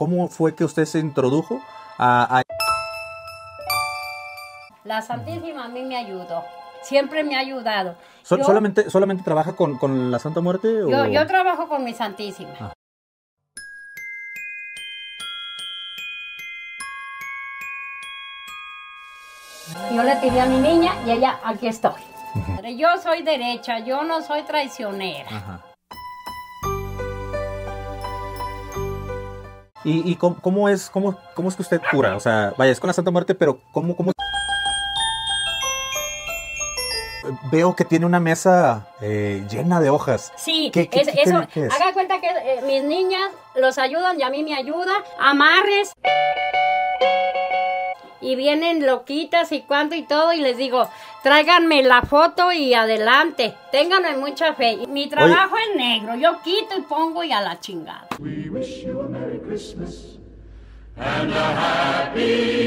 ¿cómo fue que usted se introdujo a, a- La Santísima a mí me ayudó. Siempre me ha ayudado. so- Yo- solamente, solamente trabaja con, con la Santa Muerte? O... Yo, yo trabajo con mi Santísima. Ah. Yo le pedí a mi niña y ella, aquí estoy. Yo soy derecha, yo no soy traicionera. Ajá. ¿Y, y cómo, cómo es, cómo, cómo es que usted cura? O sea, vaya, es con la Santa Muerte, pero ¿cómo, cómo? Veo que tiene una mesa eh, llena de hojas. Sí, ¿Qué- qué- es- qué- eso, es? haga cuenta que eh, mis niñas los ayudan y a mí me ayuda, amarres. Y vienen loquitas y cuánto y todo y les digo, tráiganme la foto y adelante, ténganme mucha fe. Mi trabajo es negro, yo quito y pongo y a la chingada. We wish you a Merry Christmas and a Happy